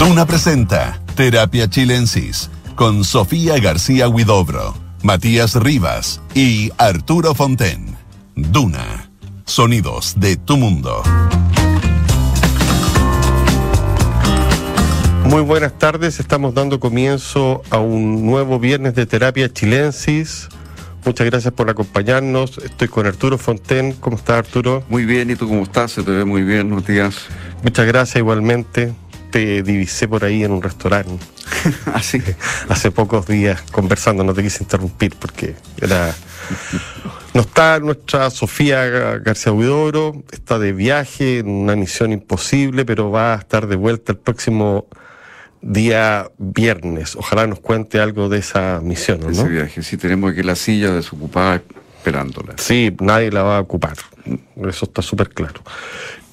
Duna presenta Terapia Chilensis con Sofía García Huidobro, Matías Rivas y Arturo Fonten. Duna, sonidos de tu mundo. Muy buenas tardes, estamos dando comienzo a un nuevo viernes de Terapia Chilensis. Muchas gracias por acompañarnos. Estoy con Arturo Fonten. ¿Cómo estás, Arturo? Muy bien, ¿y tú cómo estás? Se te ve muy bien, Matías. Muchas gracias igualmente. Te divisé por ahí en un restaurante. Así. Hace pocos días conversando, no te quise interrumpir porque era. No está nuestra Sofía García Huidoro, está de viaje en una misión imposible, pero va a estar de vuelta el próximo día viernes. Ojalá nos cuente algo de esa misión, ¿no? Ese viaje, sí, tenemos aquí la silla desocupada esperándola. Sí, nadie la va a ocupar. Eso está súper claro.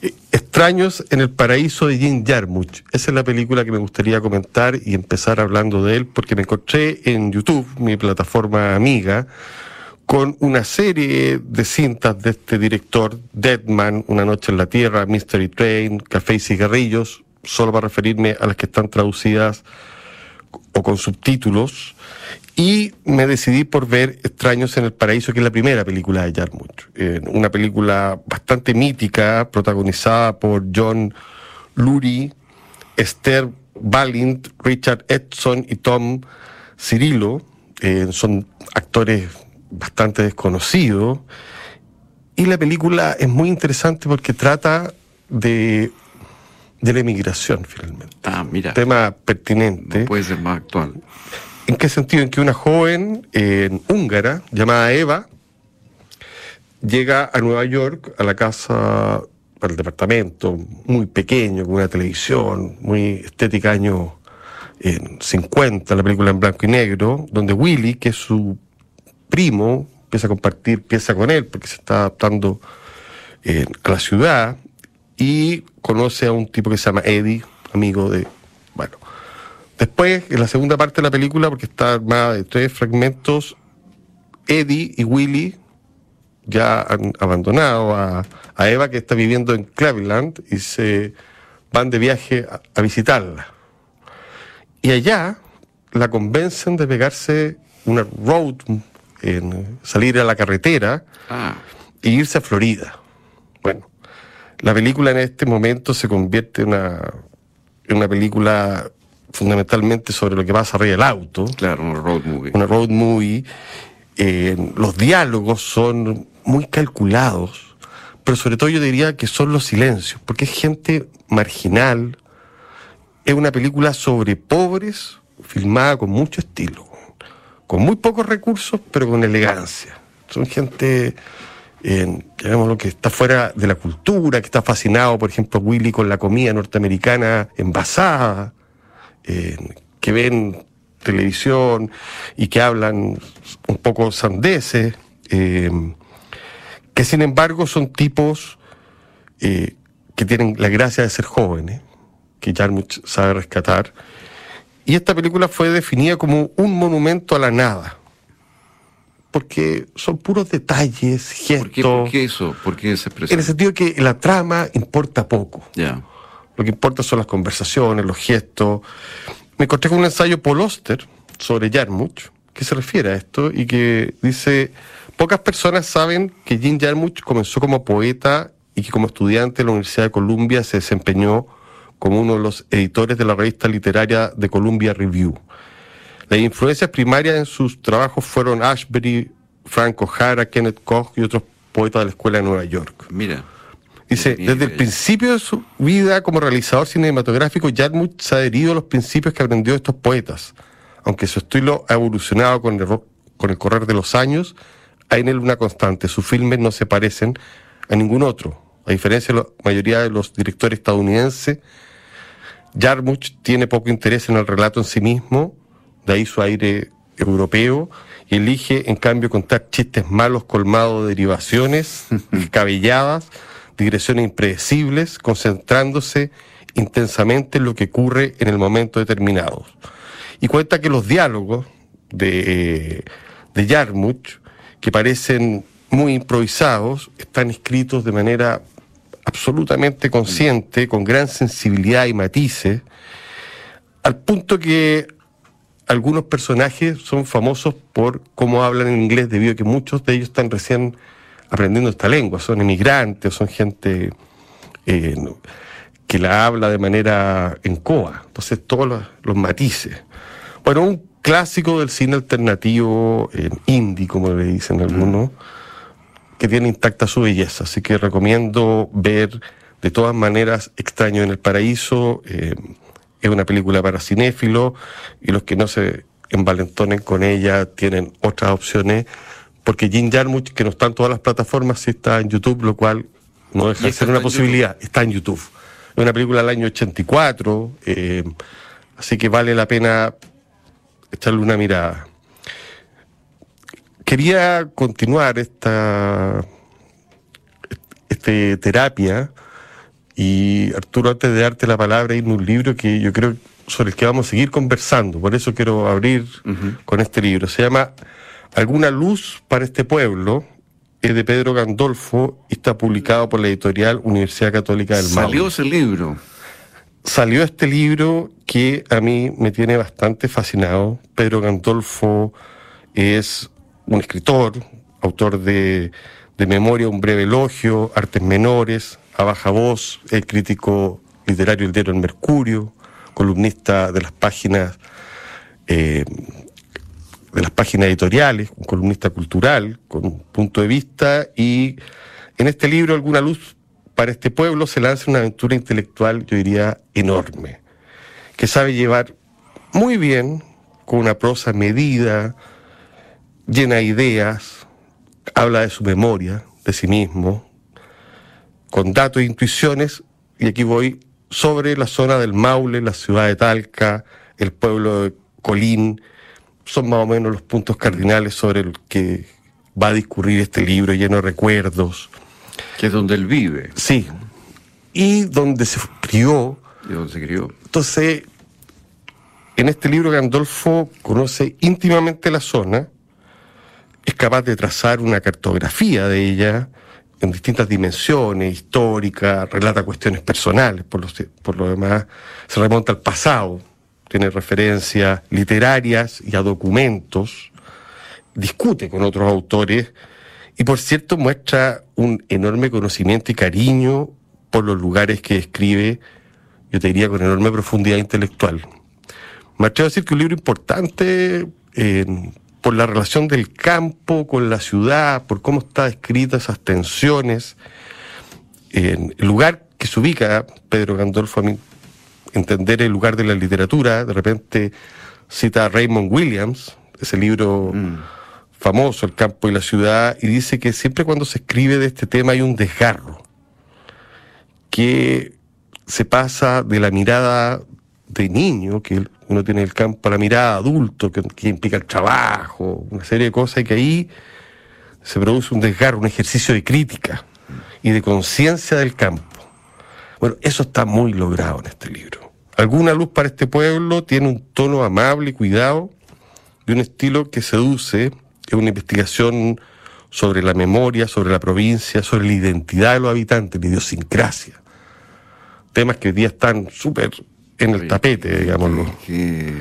Eh, Extraños en el paraíso de Jim Jarmusch. Esa es la película que me gustaría comentar y empezar hablando de él, porque me encontré en YouTube, mi plataforma amiga, con una serie de cintas de este director, Deadman, Una noche en la Tierra, Mystery Train, Café y Cigarrillos, solo para referirme a las que están traducidas o con subtítulos. Y me decidí por ver Extraños en el Paraíso, que es la primera película de Jarmusch. Eh, una película bastante mítica, protagonizada por John Lurie, Esther Balint, Richard Edson y Tom Cirillo. Eh, son actores bastante desconocidos. Y la película es muy interesante porque trata de, de la emigración, finalmente. Ah, mira. Tema pertinente. No puede ser más actual. ¿En qué sentido? En que una joven eh, húngara llamada Eva llega a Nueva York, a la casa, al departamento, muy pequeño, con una televisión, muy estética, año eh, 50, la película en blanco y negro, donde Willy, que es su primo, empieza a compartir pieza con él, porque se está adaptando eh, a la ciudad, y conoce a un tipo que se llama Eddie, amigo de. Bueno. Después, en la segunda parte de la película, porque está armada de tres fragmentos, Eddie y Willy ya han abandonado a, a Eva, que está viviendo en Cleveland, y se van de viaje a, a visitarla. Y allá la convencen de pegarse una road, en salir a la carretera Ah, e irse a Florida. Bueno, la película en este momento se convierte en una, en una película fundamentalmente sobre lo que pasa arriba del auto, claro, un road movie. una road movie. Eh, los diálogos son muy calculados, pero sobre todo yo diría que son los silencios, porque es gente marginal. Es una película sobre pobres, filmada con mucho estilo, con muy pocos recursos, pero con elegancia. Son gente, eh, lo que está fuera de la cultura, que está fascinado, por ejemplo, Willy con la comida norteamericana envasada, eh, que ven televisión y que hablan un poco sandeces, eh, que sin embargo son tipos eh, que tienen la gracia de ser jóvenes, que Jarmusch sabe rescatar. Y esta película fue definida como un monumento a la nada, porque son puros detalles, gestos, ¿Por qué, por qué eso? ¿Por qué esa en expresión? el sentido que la trama importa poco. Ya. Lo que importa son las conversaciones, los gestos. Me encontré con un ensayo Paul Oster sobre Jarmusch, que se refiere a esto y que dice, pocas personas saben que Jim Jarmusch comenzó como poeta y que como estudiante en la Universidad de Columbia se desempeñó como uno de los editores de la revista literaria de Columbia Review. Las influencias primarias en sus trabajos fueron Ashbery, Frank O'Hara, Kenneth Koch y otros poetas de la Escuela de Nueva York. Mira. Dice, desde el principio de su vida como realizador cinematográfico, Jarmusch se ha adherido a los principios que aprendió de estos poetas. Aunque su estilo ha evolucionado con el, con el correr de los años, hay en él una constante. Sus filmes no se parecen a ningún otro. A diferencia de la mayoría de los directores estadounidenses, Jarmusch tiene poco interés en el relato en sí mismo, de ahí su aire europeo, y elige en cambio contar chistes malos colmados de derivaciones, descabelladas, digresiones impredecibles, concentrándose intensamente en lo que ocurre en el momento determinado. Y cuenta que los diálogos de, de Jarmusch, que parecen muy improvisados, están escritos de manera absolutamente consciente, con gran sensibilidad y matices, al punto que algunos personajes son famosos por cómo hablan en inglés, debido a que muchos de ellos están recién aprendiendo esta lengua, son inmigrantes, son gente eh, que la habla de manera en coa, entonces todos los, los matices. Bueno, un clásico del cine alternativo en indie, como le dicen algunos, que tiene intacta su belleza, así que recomiendo ver de todas maneras Extraño en el Paraíso. Eh, es una película para cinéfilos y los que no se envalentonen con ella tienen otras opciones, porque Jim Jarmusch, que no está en todas las plataformas, sí está en YouTube, lo cual no deja de ser una posibilidad, está en YouTube. Es una película del año 84, eh, así que vale la pena echarle una mirada. Quería continuar esta este, terapia y Arturo, antes de darte la palabra, hay un libro que yo creo sobre el que vamos a seguir conversando, por eso quiero abrir con este libro. Se llama Alguna luz para este pueblo, es de Pedro Gandolfo y está publicado por la editorial Universidad Católica del Maule. Salió ese libro. Salió este libro que a mí me tiene bastante fascinado. Pedro Gandolfo es un escritor, autor de, de Memoria, un breve elogio, Artes Menores, a baja voz, el crítico literario El Diario El Mercurio, columnista de las páginas eh, de las páginas editoriales, un columnista cultural, con un punto de vista, y en este libro, Alguna Luz para este pueblo, se lanza una aventura intelectual, yo diría, enorme, que sabe llevar muy bien, con una prosa medida, llena de ideas, habla de su memoria, de sí mismo, con datos e intuiciones, y aquí voy sobre la zona del Maule, la ciudad de Talca, el pueblo de Colín, son más o menos los puntos cardinales sobre el que va a discurrir este libro lleno de recuerdos. Que es donde él vive. Sí. Y donde se crió. Y donde se crió. Entonces, en este libro Gandolfo conoce íntimamente la zona, es capaz de trazar una cartografía de ella en distintas dimensiones, histórica, relata cuestiones personales, por lo, por lo demás se remonta al pasado, tiene referencias literarias y a documentos, discute con otros autores y por cierto muestra un enorme conocimiento y cariño por los lugares que describe, yo te diría con enorme profundidad intelectual. Me atrevo a decir que un libro importante eh, por la relación del campo con la ciudad, por cómo está descrita esas tensiones, en el lugar que se ubica Pedro Gandolfo a mí entender el lugar de la literatura, de repente cita a Raymond Williams, ese libro Mm. famoso, El campo y la ciudad, y dice que siempre cuando se escribe de este tema hay un desgarro, que se pasa de la mirada de niño, que uno tiene en el campo, a la mirada de adulto, que, que implica el trabajo, una serie de cosas, y que ahí se produce un desgarro, un ejercicio de crítica y de conciencia del campo. Bueno, eso está muy logrado en este libro. Alguna luz para este pueblo tiene un tono amable y cuidado, de un estilo que seduce, es una investigación sobre la memoria, sobre la provincia, sobre la identidad de los habitantes, la idiosincrasia. Temas que hoy día están súper en el tapete, digámoslo. Qué,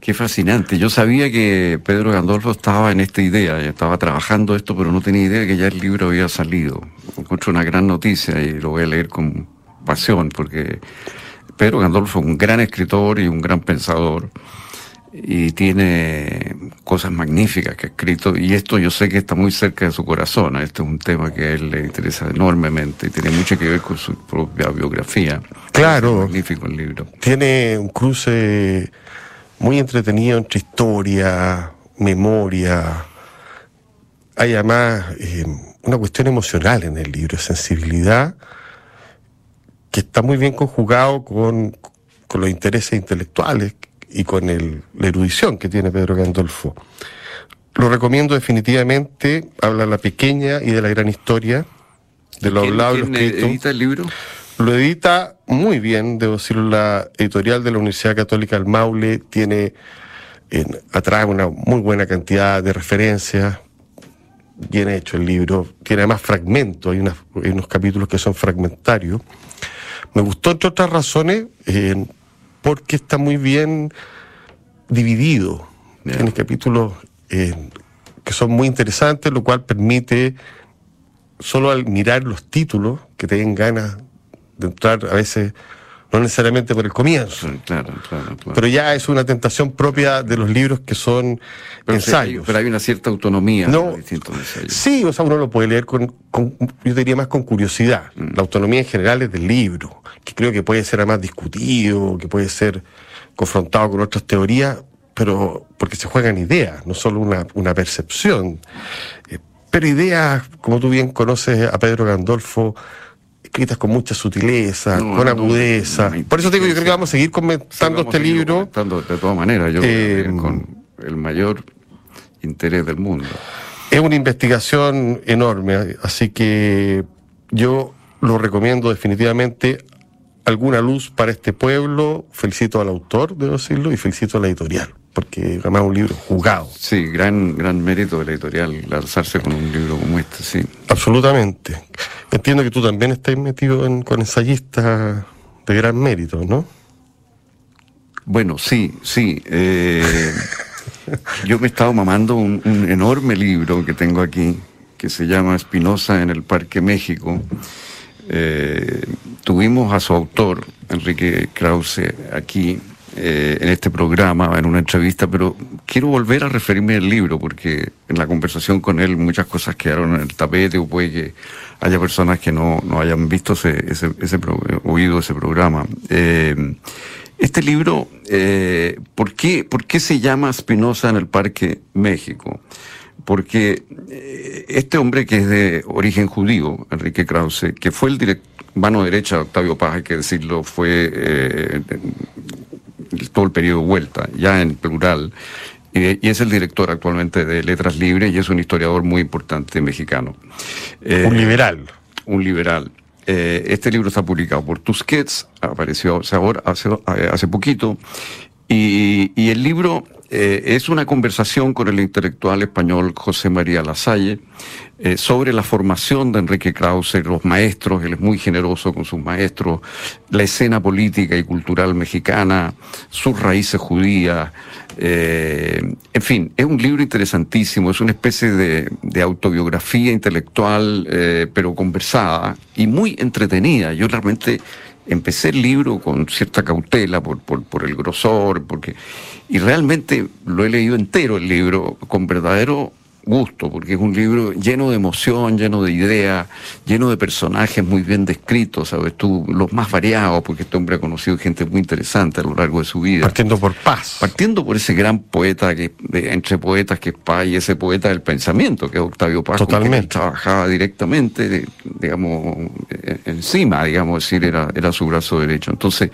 qué fascinante. Yo sabía que Pedro Gandolfo estaba en esta idea, estaba trabajando esto, pero no tenía idea que ya el libro había salido. Encuentro una gran noticia y lo voy a leer con pasión, porque Pedro Gandolfo es un gran escritor y un gran pensador y tiene cosas magníficas que ha escrito y esto yo sé que está muy cerca de su corazón. Este es un tema que a él le interesa enormemente y tiene mucho que ver con su propia biografía. Claro. Es magnífico el libro. Tiene un cruce muy entretenido entre historia, memoria. Hay además eh, una cuestión emocional en el libro, sensibilidad, que está muy bien conjugado con, con los intereses intelectuales y con el, la erudición que tiene Pedro Gandolfo. Lo recomiendo definitivamente, habla de la pequeña y de la gran historia, de lo ¿Quién- hablado y lo edita el libro? Lo edita muy bien, debo decirlo, la editorial de la Universidad Católica del Maule tiene en- atrás una muy buena cantidad de referencias, bien hecho el libro, tiene además fragmentos, hay, unas- hay unos capítulos que son fragmentarios. Me gustó, entre otras razones, eh, porque está muy bien dividido. Tiene capítulos eh, que son muy interesantes, lo cual permite, solo al mirar los títulos, que te den ganas de entrar a veces no necesariamente por el comienzo. Claro, claro, Pero ya es una tentación propia de los libros que son ensayos. pero hay una cierta autonomía no, en distintos ensayos. Sí, o sea, uno lo puede leer con, yo diría más con curiosidad. Mm. La autonomía en general es del libro, que creo que puede ser además discutido, que puede ser confrontado con otras teorías, pero porque se juegan ideas, no solo una, una percepción. Eh, pero ideas, como tú bien conoces a Pedro Gandolfo, escritas con mucha sutileza, con agudeza. Por eso digo, yo creo que vamos a seguir comentando este libro. de todas maneras, yo eh, con el mayor interés del mundo. Es una investigación enorme, así que yo lo recomiendo definitivamente. Alguna luz para este pueblo. Felicito al autor, debo decirlo, y felicito a la editorial porque además un libro jugado. Sí, gran, gran mérito de la editorial lanzarse con un libro como este, sí. Absolutamente. Entiendo que tú también estás metido en, con ensayistas de gran mérito, ¿no? Bueno, sí, sí. Eh, yo me he estado mamando un, enorme libro que tengo aquí, que se llama Espinosa en el Parque México. Eh, tuvimos a su autor, Enrique Krause, aquí eh, en este programa, en una entrevista, pero quiero volver a referirme al libro, porque en la conversación con él muchas cosas quedaron en el tapete, o puede que haya personas que no, no hayan visto ese, ese, oído ese programa. Eh, este libro, eh, ¿por, qué, ¿por qué se llama Spinoza en el Parque México? Porque este hombre que es de origen judío, Enrique Krause, que fue el director, mano derecha de Octavio Paz, hay que decirlo, fue todo el periodo vuelta, ya en plural, y es el director actualmente de Letras Libres y es un historiador muy importante mexicano. Eh, un liberal. Un liberal. Eh, este libro está publicado por Tusquets, apareció ahora, hace, hace poquito, y, y el libro eh, es una conversación con el intelectual español José María Lasalle eh, sobre la formación de Enrique Krause, los maestros, él es muy generoso con sus maestros, la escena política y cultural mexicana, sus raíces judías, eh, en fin, es un libro interesantísimo, es una especie de, de autobiografía intelectual, pero conversada y muy entretenida. Yo realmente empecé el libro con cierta cautela por, por, por, el grosor, porque y realmente lo he leído entero el libro con verdadero gusto, porque es un libro lleno de emoción, lleno de ideas, lleno de personajes muy bien descritos, ¿sabes? Tú, los más variados, porque este hombre ha conocido gente muy interesante a lo largo de su vida. Partiendo por paz. Partiendo por ese gran poeta, que entre poetas que es Paz y ese poeta del pensamiento, que es Octavio Paz, Totalmente. trabajaba directamente, digamos, e-, encima, digamos, decir, era, era su brazo derecho. Entonces,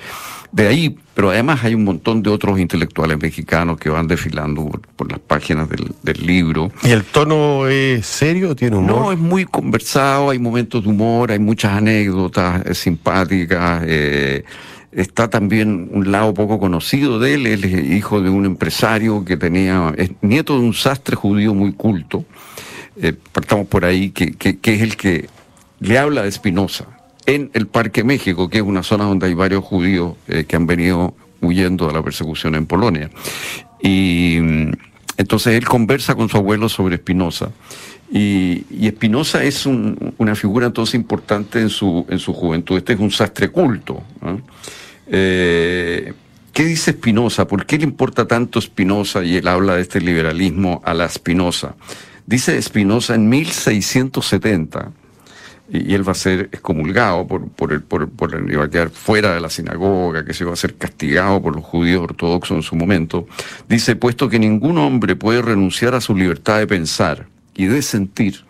de ahí, pero además hay un montón de otros intelectuales mexicanos que van desfilando por, las páginas del, libro. ¿Y el tono es serio? ¿Tiene humor? No, es muy conversado, hay momentos de humor, hay muchas anécdotas eh, simpáticas. Eh, está también un lado poco conocido de él, él es hijo de un empresario que tenía, es nieto de un sastre judío muy culto, eh, partamos por ahí, que, que, que es el que le habla de Spinoza en el Parque México, que es una zona donde hay varios judíos eh, que han venido huyendo de la persecución en Polonia. Y mm, entonces él conversa con su abuelo sobre Espinosa. Y, Espinosa es una figura entonces importante en su, en su juventud. Este es un sastre culto. Eh, ¿Qué dice Espinosa? ¿Por qué le importa tanto Espinosa y él habla de este liberalismo a la Espinosa? Dice Espinosa en 1670 y, él va a ser excomulgado por, por, el, por, por a quedar fuera de la sinagoga, que se va a ser castigado por los judíos ortodoxos en su momento, dice, puesto que ningún hombre puede renunciar a su libertad de pensar y de sentir,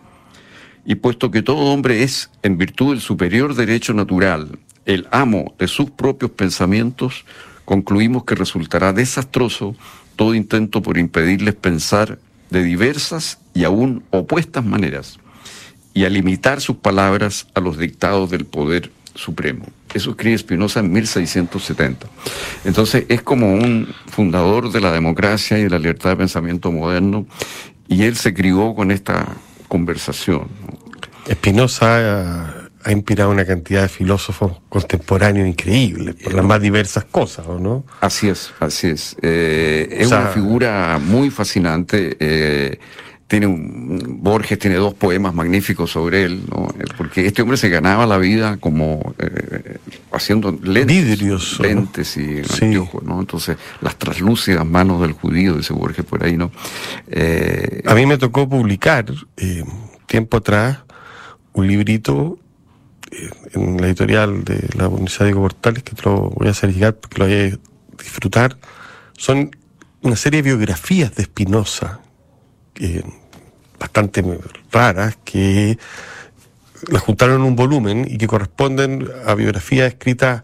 y puesto que todo hombre es, en virtud del superior derecho natural, el amo de sus propios pensamientos, concluimos que resultará desastroso todo intento por impedirles pensar de diversas y aún opuestas maneras y a limitar sus palabras a los dictados del poder supremo. Eso escribe Spinoza en 1670. Entonces es como un fundador de la democracia y de la libertad de pensamiento moderno y él se crió con esta conversación. Spinoza ha inspirado una cantidad de filósofos contemporáneos increíbles, por las más diversas cosas, ¿o no? Así es, así es. Eh, es una figura muy fascinante. Eh, tiene un, Borges tiene dos poemas magníficos sobre él, ¿no? Eh, porque este hombre se ganaba la vida como eh, haciendo lentes, lentes y ¿no? Entonces, las traslúcidas manos del judío, dice Borges por ahí, ¿no? Eh, A mí me tocó publicar, tiempo atrás, un librito en la editorial de la Universidad de Portales, que te lo voy a hacer llegar porque lo voy a disfrutar. Son una serie de biografías de Spinoza bastante raras que las juntaron en un volumen y que corresponden a biografías escritas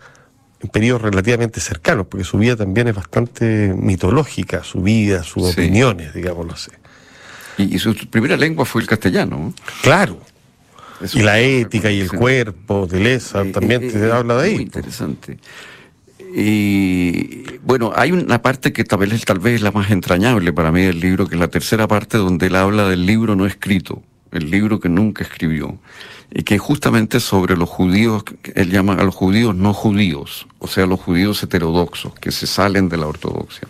en periodos relativamente cercanos, porque su vida también es bastante mitológica, su vida, sus opiniones, digámoslo así. Y, su primera lengua fue el castellano. Claro. y la ética y el cuerpo de Lesa eh, también eh, te habla de ahí. Muy interesante. Y bueno, hay una parte que tal vez, tal vez es la más entrañable para mí del libro, que es la tercera parte donde él habla del libro no escrito, el libro que nunca escribió, y que justamente sobre los judíos, él llama a los judíos no judíos, o sea, los judíos heterodoxos, que se salen de la ortodoxia.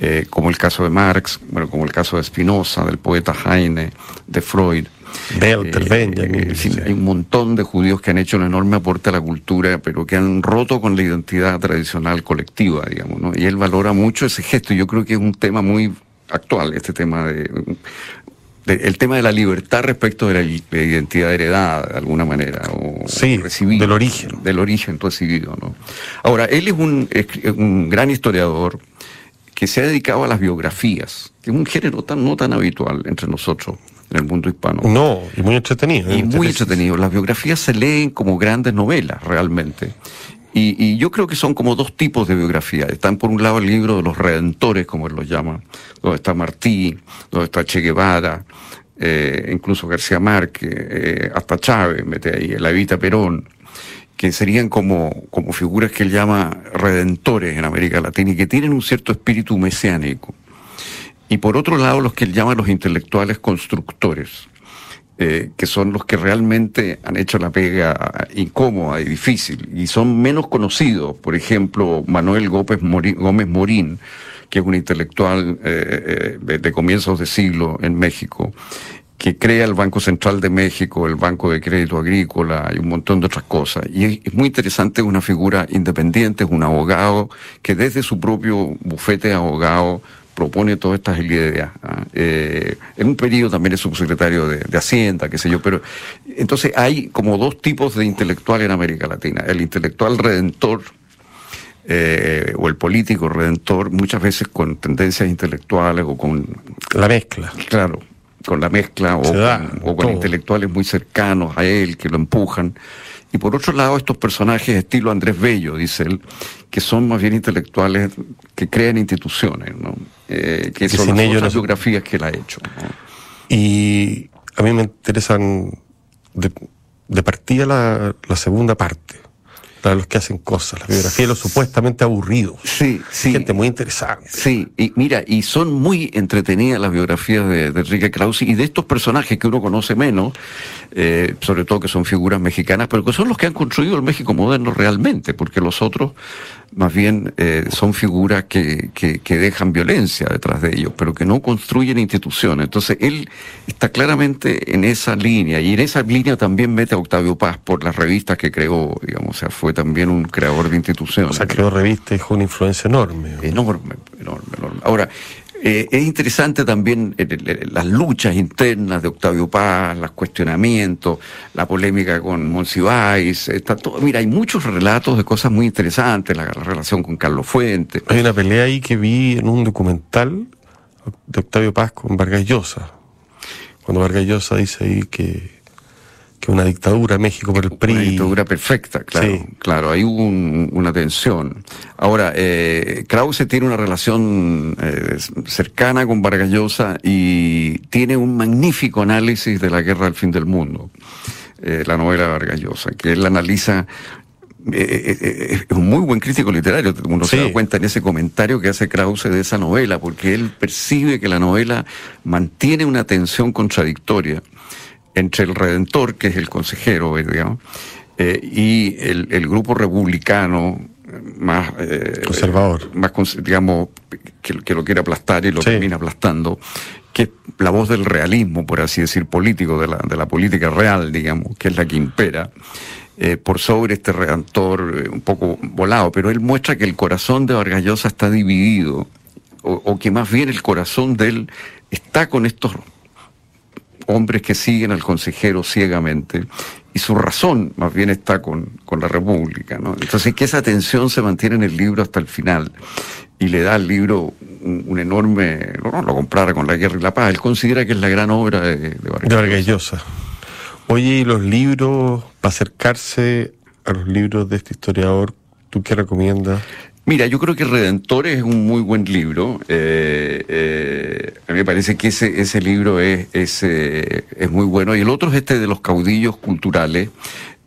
Eh, como el caso de Marx, bueno, como el caso de Spinoza, del poeta Heine, de Freud. Eh, hay un montón de judíos que han hecho un enorme aporte a la cultura, pero que han roto con la identidad tradicional colectiva, digamos, ¿no? Y él valora mucho ese gesto. Yo creo que es un tema muy actual, este tema de, el tema de la libertad respecto de la, identidad heredada, de alguna manera, o sí, del origen. Del origen recibido, ¿no? Ahora, él es un, un gran historiador que se ha dedicado a las biografías, que es un género tan, no tan habitual entre nosotros en el mundo hispano. No, y muy entretenido. Y muy entretenido. Las biografías se leen como grandes novelas, realmente. Y, yo creo que son como dos tipos de biografías. Están por un lado el libro de los redentores, como él los llama, donde está Martí, donde está Che Guevara, eh, incluso García Márquez, eh, hasta Chávez, mete ahí, la Evita Perón, que serían como, como figuras que él llama redentores en América Latina y que tienen un cierto espíritu mesiánico. Y por otro lado, los que él llama los intelectuales constructores, eh, que son los que realmente han hecho la pega incómoda y difícil, y son menos conocidos. Por ejemplo, Manuel Gómez Morín, que es un intelectual eh, eh, de, comienzos de siglo en México, que crea el Banco Central de México, el Banco de Crédito Agrícola y un montón de otras cosas. Y es, muy interesante, es una figura independiente, es un abogado que desde su propio bufete de abogado propone todas estas ideas. ¿ah? Eh, en un periodo también es subsecretario de, Hacienda, qué sé yo, pero entonces hay como dos tipos de intelectual en América Latina. El intelectual redentor eh, o el político redentor, muchas veces con tendencias intelectuales o con... La mezcla. Claro, con la mezcla o, con, intelectuales muy cercanos a él que lo empujan. Y por otro lado, estos personajes estilo Andrés Bello, dice él, que son más bien intelectuales que crean instituciones, ¿no? Eh, que, son las biografías que él ha hecho. Y a mí me interesan de, de partida la segunda parte los que hacen cosas, la biografía de los supuestamente aburridos. Sí, sí. Gente muy interesante. Sí, y mira, y son muy entretenidas las biografías de, Enrique Krause y de estos personajes que uno conoce menos, eh, sobre todo que son figuras mexicanas, pero que son los que han construido el México moderno realmente, porque los otros más bien eh, son figuras que, que, dejan violencia detrás de ellos, pero que no construyen instituciones. Entonces, él está claramente en esa línea, y en esa línea también mete a Octavio Paz por las revistas que creó, digamos, o sea, fue también un creador de instituciones. O sea, creó revistas y dejó una influencia enorme. Enorme, enorme, enorme. Ahora, eh, es interesante también eh, las luchas internas de Octavio Paz, los cuestionamientos, la polémica con Monsiváis, está todo, mira, hay muchos relatos de cosas muy interesantes, la, relación con Carlos Fuentes. Hay una pelea ahí que vi en un documental de Octavio Paz con Vargas Llosa, cuando Vargas Llosa dice ahí que una dictadura México por el PRI. Una dictadura perfecta, claro. Claro, hay hubo una tensión. Ahora, eh, Krause tiene una relación eh, cercana con Vargas Llosa y tiene un magnífico análisis de la guerra al fin del mundo. Eh, la novela de Vargas Llosa, que él analiza es un muy buen crítico literario, uno se da cuenta en ese comentario que hace Krause de esa novela, porque él percibe que la novela mantiene una tensión contradictoria entre el Redentor, que es el consejero, digamos, y el, el, grupo republicano más conservador, más digamos que, lo quiere aplastar y lo termina aplastando, que es la voz del realismo, por así decir, político, de la, de la política real, digamos, que es la que impera. Eh, por sobre este redentor eh, un poco volado, pero él muestra que el corazón de Vargas Llosa está dividido, o, que más bien el corazón de él está con estos hombres que siguen al consejero ciegamente, y su razón más bien está con, con la República. ¿no? Entonces, que esa tensión se mantiene en el libro hasta el final, y le da al libro un, enorme, no, lo comprara con La Guerra y la Paz, él considera que es la gran obra de, de Vargas. Oye, ¿y los libros, para acercarse a los libros de este historiador, tú qué recomiendas? Mira, yo creo que Redentores es un muy buen libro. Eh, eh, a mí me parece que ese, ese libro es, es, eh, es muy bueno. Y el otro es este de los caudillos culturales,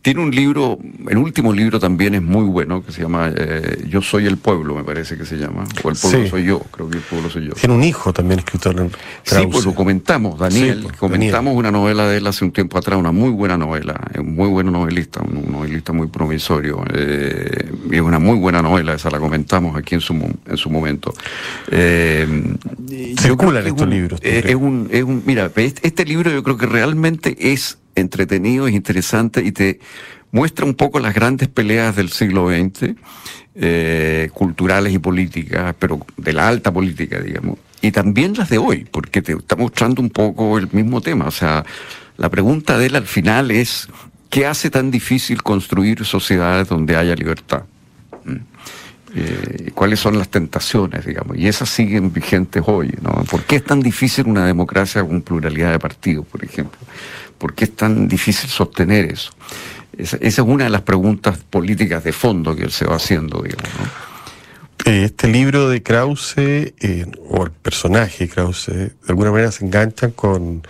tiene un libro, el último libro también es muy bueno, que se llama eh, Yo soy el pueblo, me parece que se llama. O el pueblo soy yo, creo que el pueblo soy yo. Tiene un hijo también escritor en Sí, pues lo comentamos, Daniel. Pues, comentamos una novela de él hace un tiempo atrás, una muy buena novela, un muy buen novelista, un novelista muy promisorio. Eh, y es una muy buena novela, esa la comentamos aquí en su, en su momento. Eh, Circulan estos libros. es, un, es un, mira, este, este libro yo creo que realmente es entretenido, es interesante y te muestra un poco las grandes peleas del siglo XX, eh, culturales y políticas, pero de la alta política, digamos, y también las de hoy, porque te está mostrando un poco el mismo tema. O sea, la pregunta de él al final es, ¿qué hace tan difícil construir sociedades donde haya libertad? ¿Mm? Eh, cuáles son las tentaciones, digamos, y esas siguen vigentes hoy, ¿no? ¿Por qué es tan difícil una democracia con pluralidad de partidos, por ejemplo? ¿Por qué es tan difícil sostener eso? Esa, es una de las preguntas políticas de fondo que él se va haciendo, digamos. Eh, este libro de Krause, eh, o el personaje de Krause, de alguna manera se enganchan con,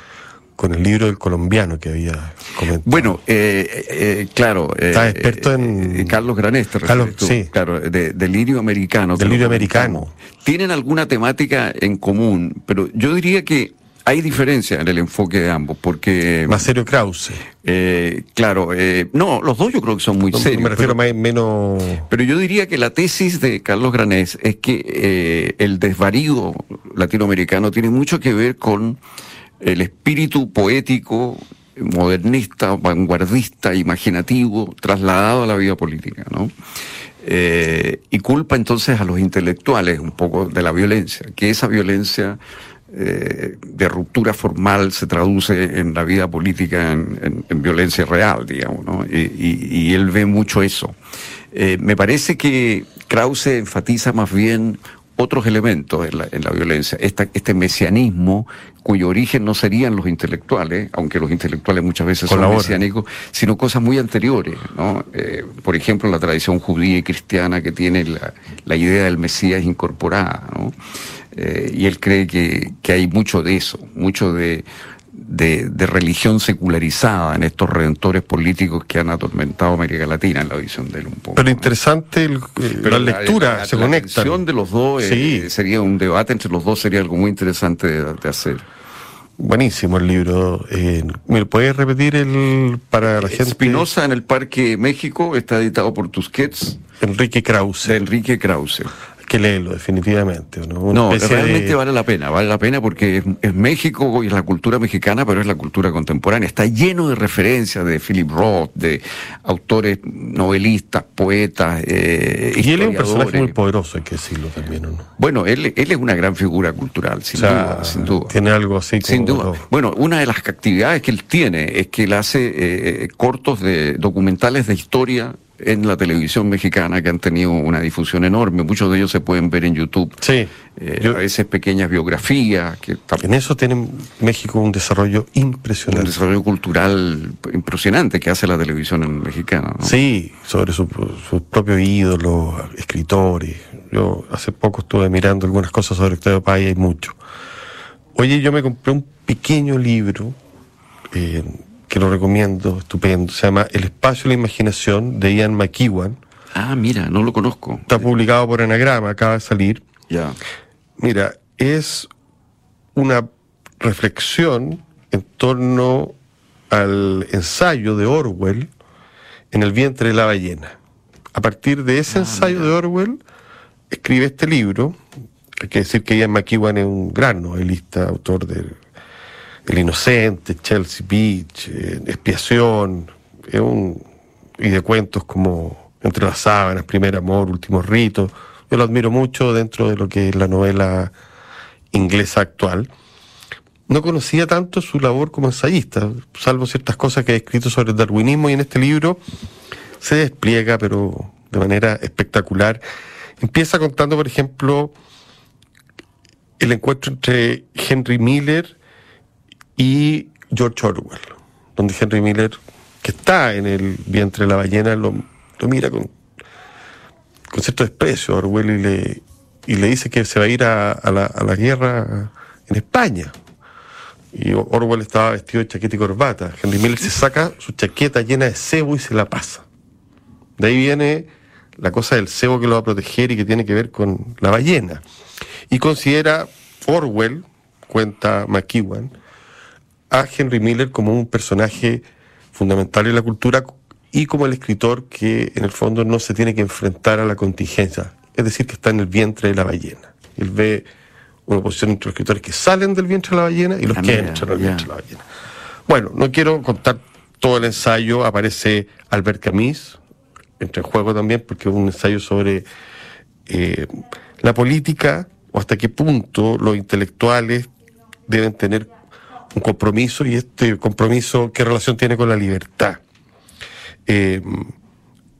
con el libro del colombiano que había comentado. Bueno, eh, claro. Está experto en. Carlos Granés, Carlos, sí. Claro, de, delirio americano. Delirio americano. Tienen alguna temática en común, pero yo diría que hay diferencia en el enfoque de ambos, porque... Más serio Krause. Eh, claro, eh, no, los dos yo creo que son muy serios. Me refiero más menos... Pero yo diría que la tesis de Carlos Granés es que eh, el desvarío latinoamericano tiene mucho que ver con el espíritu poético, modernista, vanguardista, imaginativo, trasladado a la vida política, ¿no? y culpa entonces a los intelectuales un poco de la violencia, que esa violencia eh, de ruptura formal se traduce en la vida política en, violencia real, digamos, ¿no? y, él ve mucho eso. Eh, me parece que Krause enfatiza más bien otros elementos en la, violencia, este mesianismo cuyo origen no serían los intelectuales, aunque los intelectuales muchas veces son mesiánicos, sino cosas muy anteriores, ¿no? Eh, por ejemplo, la tradición judía y cristiana que tiene la, la idea del Mesías incorporada, ¿no? Eh, y él cree que, hay mucho de eso, mucho de, de, religión secularizada en estos redentores políticos que han atormentado América Latina en la visión de él un poco. Pero interesante el, Pero la, lectura, se conecta. La de los dos eh, sería un debate entre los dos, sería algo muy interesante de, hacer. Buenísimo el libro. Eh, ¿Me puedes repetir el para la gente? Espinosa en el Parque México está editado por Tusquets. Enrique Krause. De Enrique Krause que leerlo, definitivamente. No, no realmente vale la pena, vale la pena porque es, México y es la cultura mexicana, pero es la cultura contemporánea. Está lleno de referencias de Philip Roth, de autores novelistas, poetas. Eh, y él es un personaje muy poderoso, hay que decirlo también, ¿no? Bueno, él, él es una gran figura cultural, sin duda, sin duda. Tiene algo así. Sin duda. Bueno, una de las actividades que él tiene es que él hace eh, cortos de documentales de historia en la televisión mexicana que han tenido una difusión enorme. Muchos de ellos se pueden ver en YouTube. Sí. Eh, a veces pequeñas biografías. Que en eso tiene México un desarrollo impresionante. Un desarrollo cultural impresionante que hace la televisión mexicana. Sí, sobre sus su propios ídolos, escritores. Yo hace poco estuve mirando algunas cosas sobre Octavio Paz y hay mucho. Oye, yo me compré un pequeño libro. Eh, que lo recomiendo, estupendo. Se llama El espacio de la imaginación de Ian McEwan. Ah, mira, no lo conozco. Está publicado por Anagrama, acaba de salir. Ya. Mira, es una reflexión en torno al ensayo de Orwell en el vientre de la ballena. A partir de ese Ah, ensayo de Orwell, escribe este libro. Hay que decir que Ian McEwan es un gran novelista, autor de El Inocente, Chelsea Beach, eh, Expiación, un, y de cuentos como Entre las sábanas, Primer Amor, Último Rito. Yo lo admiro mucho dentro de lo que es la novela inglesa actual. No conocía tanto su labor como ensayista, salvo ciertas cosas que ha escrito sobre el darwinismo y en este libro se despliega, pero de manera espectacular. Empieza contando, por ejemplo, el encuentro entre Henry Miller y George Orwell, donde Henry Miller, que está en el vientre de la ballena, lo, mira con, con cierto desprecio a Orwell y le, y le dice que se va a ir a, a la, a la guerra en España. Y Orwell estaba vestido de chaqueta y corbata. Henry Miller se saca su chaqueta llena de cebo y se la pasa. De ahí viene la cosa del cebo que lo va a proteger y que tiene que ver con la ballena. Y considera Orwell, cuenta McEwan, a Henry Miller como un personaje fundamental en la cultura y como el escritor que en el fondo no se tiene que enfrentar a la contingencia, es decir, que está en el vientre de la ballena. Él ve una oposición entre los escritores que salen del vientre de la ballena y los Ah, que mira, entran al vientre de la ballena. Bueno, no quiero contar todo el ensayo, aparece Albert Camus, entra en juego también porque es un ensayo sobre eh, la política o hasta qué punto los intelectuales deben tener un compromiso y este compromiso qué relación tiene con la libertad. Eh,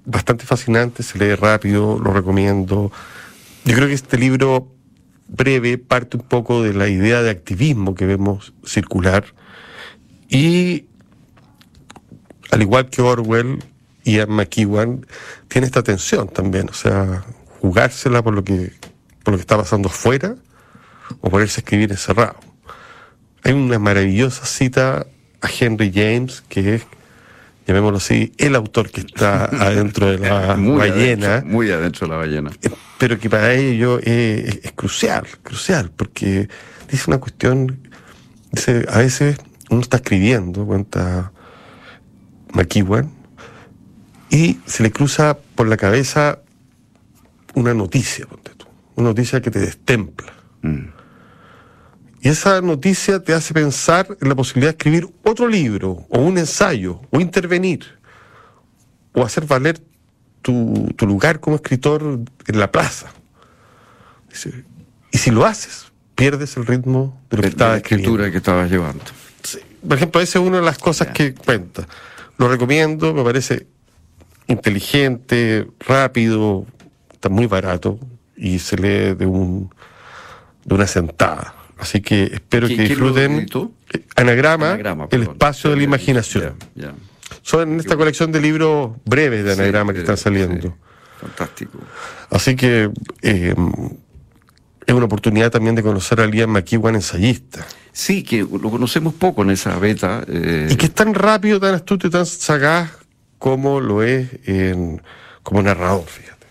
bastante fascinante, se lee rápido, lo recomiendo. Yo creo que este libro breve parte un poco de la idea de activismo que vemos circular y al igual que Orwell y McEwan tiene esta tensión también, o sea, jugársela por lo que por lo que está pasando afuera o ponerse a escribir encerrado. Hay una maravillosa cita a Henry James, que es, llamémoslo así, el autor que está adentro de la muy ballena, Adentro, muy adentro de la ballena. eh, pero que para ello es, es- es crucial, crucial, porque dice una cuestión, dice, a veces uno está escribiendo, cuenta McEwan, y se le cruza por la cabeza una noticia, ponte tú, una noticia que te destempla. Mm. Y esa noticia te hace pensar en la posibilidad de escribir otro libro, o un ensayo, o intervenir, o hacer valer tu, tu lugar como escritor en la plaza. Y si lo haces, pierdes el ritmo de lo que De estaba la escritura que estabas llevando. Sí. Por ejemplo, esa es una de las cosas que cuenta. Lo recomiendo, me parece inteligente, rápido, está muy barato y se lee de un de una sentada. Así que espero ¿Qui- que disfruten Anagrama, Anagrama, el espacio de la imaginación. Son en esta colección de libros breves de Sí, Anagrama que eh, están saliendo. sí. Fantástico. Así que eh, es una oportunidad también de conocer a Liam McEwan ensayista. Sí, que lo conocemos poco en esa beta. eh, Y que es tan rápido, tan astuto y tan sagaz como lo es en- como narrador, fíjate.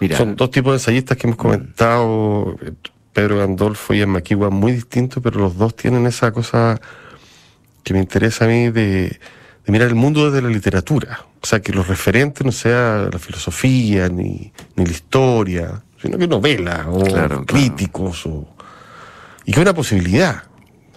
mira, Son dos tipos de ensayistas que hemos comentado, eh, Pedro Gandolfo y Ian McEwan, muy distintos, pero los dos tienen esa cosa que me interesa a mí de, de mirar el mundo desde la literatura. O sea, que los referentes no sea la filosofía ni, ni la historia, sino que novelas o Claro, claro. críticos o, y que es una posibilidad.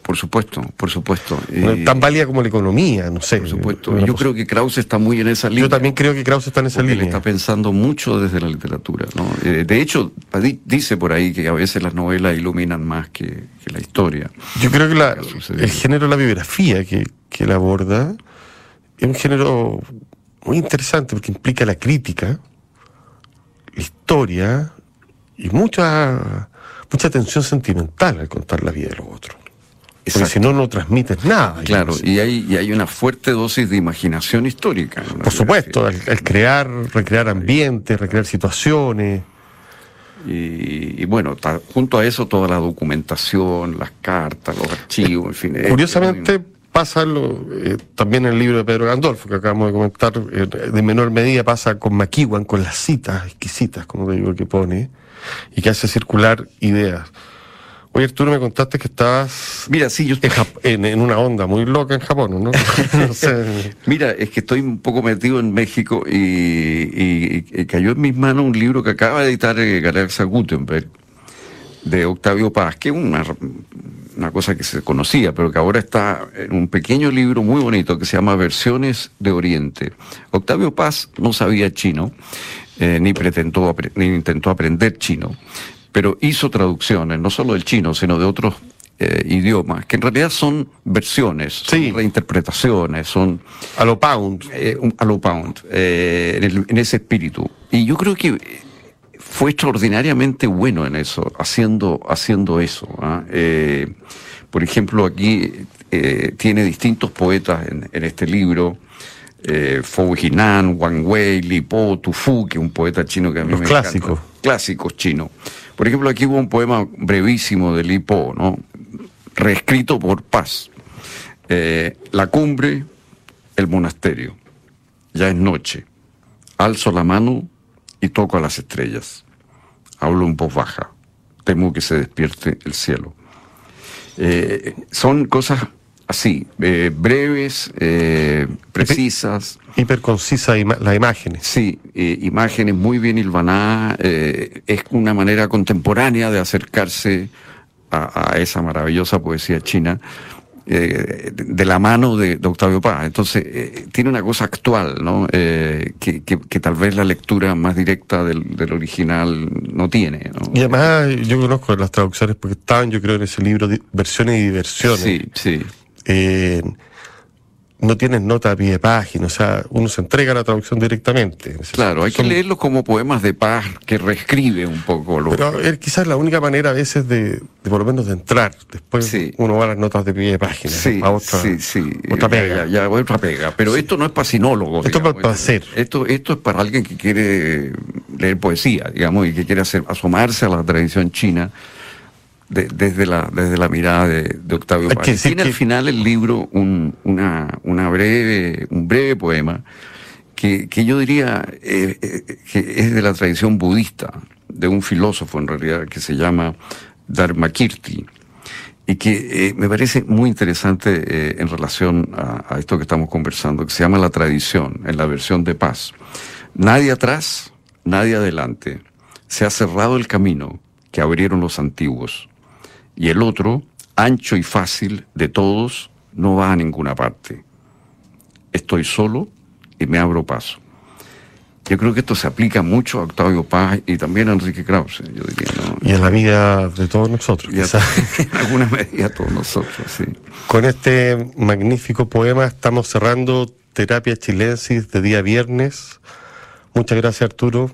Por supuesto, por supuesto. eh, tan válida como la economía, no sé. por supuesto. Yo creo que Krauss está muy en esa línea. Yo también creo que Krauss está en esa porque él línea. está pensando mucho desde la literatura. ¿no? Eh, de hecho, di- dice por ahí que a veces las novelas iluminan más que, que la historia. Yo creo que la- el género de la biografía que, que él aborda es un género muy interesante porque implica la crítica, la historia y mucha, mucha tensión sentimental al contar la vida de los otros. Porque si no, no transmites nada. Claro, y hay, y hay una fuerte dosis de imaginación histórica. Por supuesto, al crear, recrear ambientes, recrear situaciones. Y, y bueno, ta- junto a eso toda la documentación, las cartas, los archivos, en fin. Curiosamente es pasa lo, eh, también en el libro de Pedro Gandolfo, que acabamos de comentar, eh, de menor medida pasa con McEwan, con las citas exquisitas, como te digo, que pone, y que hace circular ideas. Oye, Arturo, me contaste que estabas. Mira, sí, yo en, en, una onda muy loca en Japón, ¿no? Mira, es que estoy un poco metido en México y, cayó en mis manos un libro que acaba de editar eh, Galaxia Gutenberg de Octavio Paz, que es una, una cosa que se conocía, pero que ahora está en un pequeño libro muy bonito que se llama Versiones de Oriente. Octavio Paz no sabía chino, eh, ni, pretentó, ni intentó aprender chino pero hizo traducciones, no solo del chino, sino de otros eh, idiomas, que en realidad son versiones, son reinterpretaciones, son... A lo pound. Eh, a lo pound, eh, en, ese espíritu. Y yo creo que fue extraordinariamente bueno en eso, haciendo, haciendo eso. ¿ah? por ejemplo, aquí tiene distintos poetas en, este libro. Fou Hinan, Wang Wei, Li Po, Tu Fu, que es un poeta chino que a mí Los clásicos. Clásicos chinos. Por ejemplo, aquí hubo un poema brevísimo de Lipo, ¿no? reescrito por Paz. Eh, la cumbre, el monasterio. Ya es noche. Alzo la mano y toco a las estrellas. Hablo un voz baja. Temo que se despierte el cielo. Eh, son cosas así, eh, breves, eh, precisas. Hiperconcisas las imágenes. Sí, eh, imágenes muy bien hilvanadas. es una manera contemporánea de acercarse a, esa maravillosa poesía china. de, la mano de, Octavio Paz. Entonces, tiene una cosa actual, ¿no? Que, tal vez la lectura más directa del, original no tiene. Y además, yo conozco las traducciones porque estaban, yo creo, en ese libro, versiones y diversiones. Sí, sí. Eh, no tienes nota a pie de página, o sea, uno se entrega la traducción directamente. Claro, hay que leerlo como poemas de paz que reescribe un poco lo Pero es quizás la única manera a veces de, por lo menos de entrar. Después uno va a las notas de pie de página. Sí, a otra, sí, sí. Otra pega. Ya, otra pega. Pero esto no es para sinólogos. Esto es para hacer. Esto, esto es para alguien que quiere leer poesía, digamos, y que quiere hacer, asomarse a la tradición china desde, la, desde la mirada de, Octavio Paz. Tiene al final el libro un, una, una breve, un breve poema que, que yo diría eh, eh, que es de la tradición budista, de un filósofo en realidad que se llama Dharmakirti, y que eh, me parece muy interesante en relación a, a, esto que estamos conversando, que se llama La tradición, en la versión de paz. Nadie atrás, nadie adelante. Se ha cerrado el camino que abrieron los antiguos y el otro, ancho y fácil de todos, no va a ninguna parte. Estoy solo y me abro paso. Yo creo que esto se aplica mucho a Octavio Paz y también a Enrique Krause, yo diría. Y en la vida de todos nosotros. Y en alguna medida todos nosotros, sí. Con este magnífico poema estamos cerrando Terapia Chilensis de día viernes. Muchas gracias, Arturo.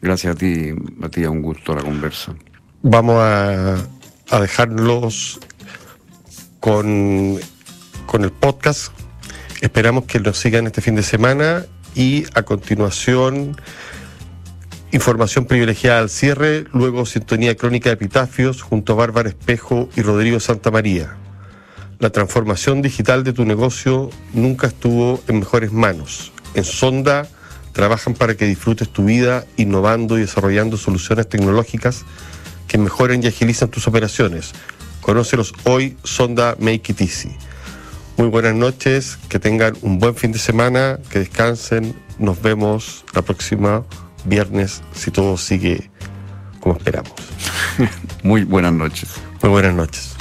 Gracias a ti, Matías, un gusto la conversa. Vamos a a dejarlos con, con el podcast. Esperamos que nos sigan este fin de semana y a continuación información privilegiada al cierre, luego sintonía crónica de epitafios junto a Bárbara Espejo y Rodrigo Santa María. La transformación digital de tu negocio nunca estuvo en mejores manos. En Sonda trabajan para que disfrutes tu vida innovando y desarrollando soluciones tecnológicas que mejoren y agilizan tus operaciones. Conócelos hoy, Sonda Make It Easy. Muy buenas noches, que tengan un buen fin de semana, que descansen. Nos vemos la próxima viernes si todo sigue como esperamos. Muy buenas noches. Muy buenas noches.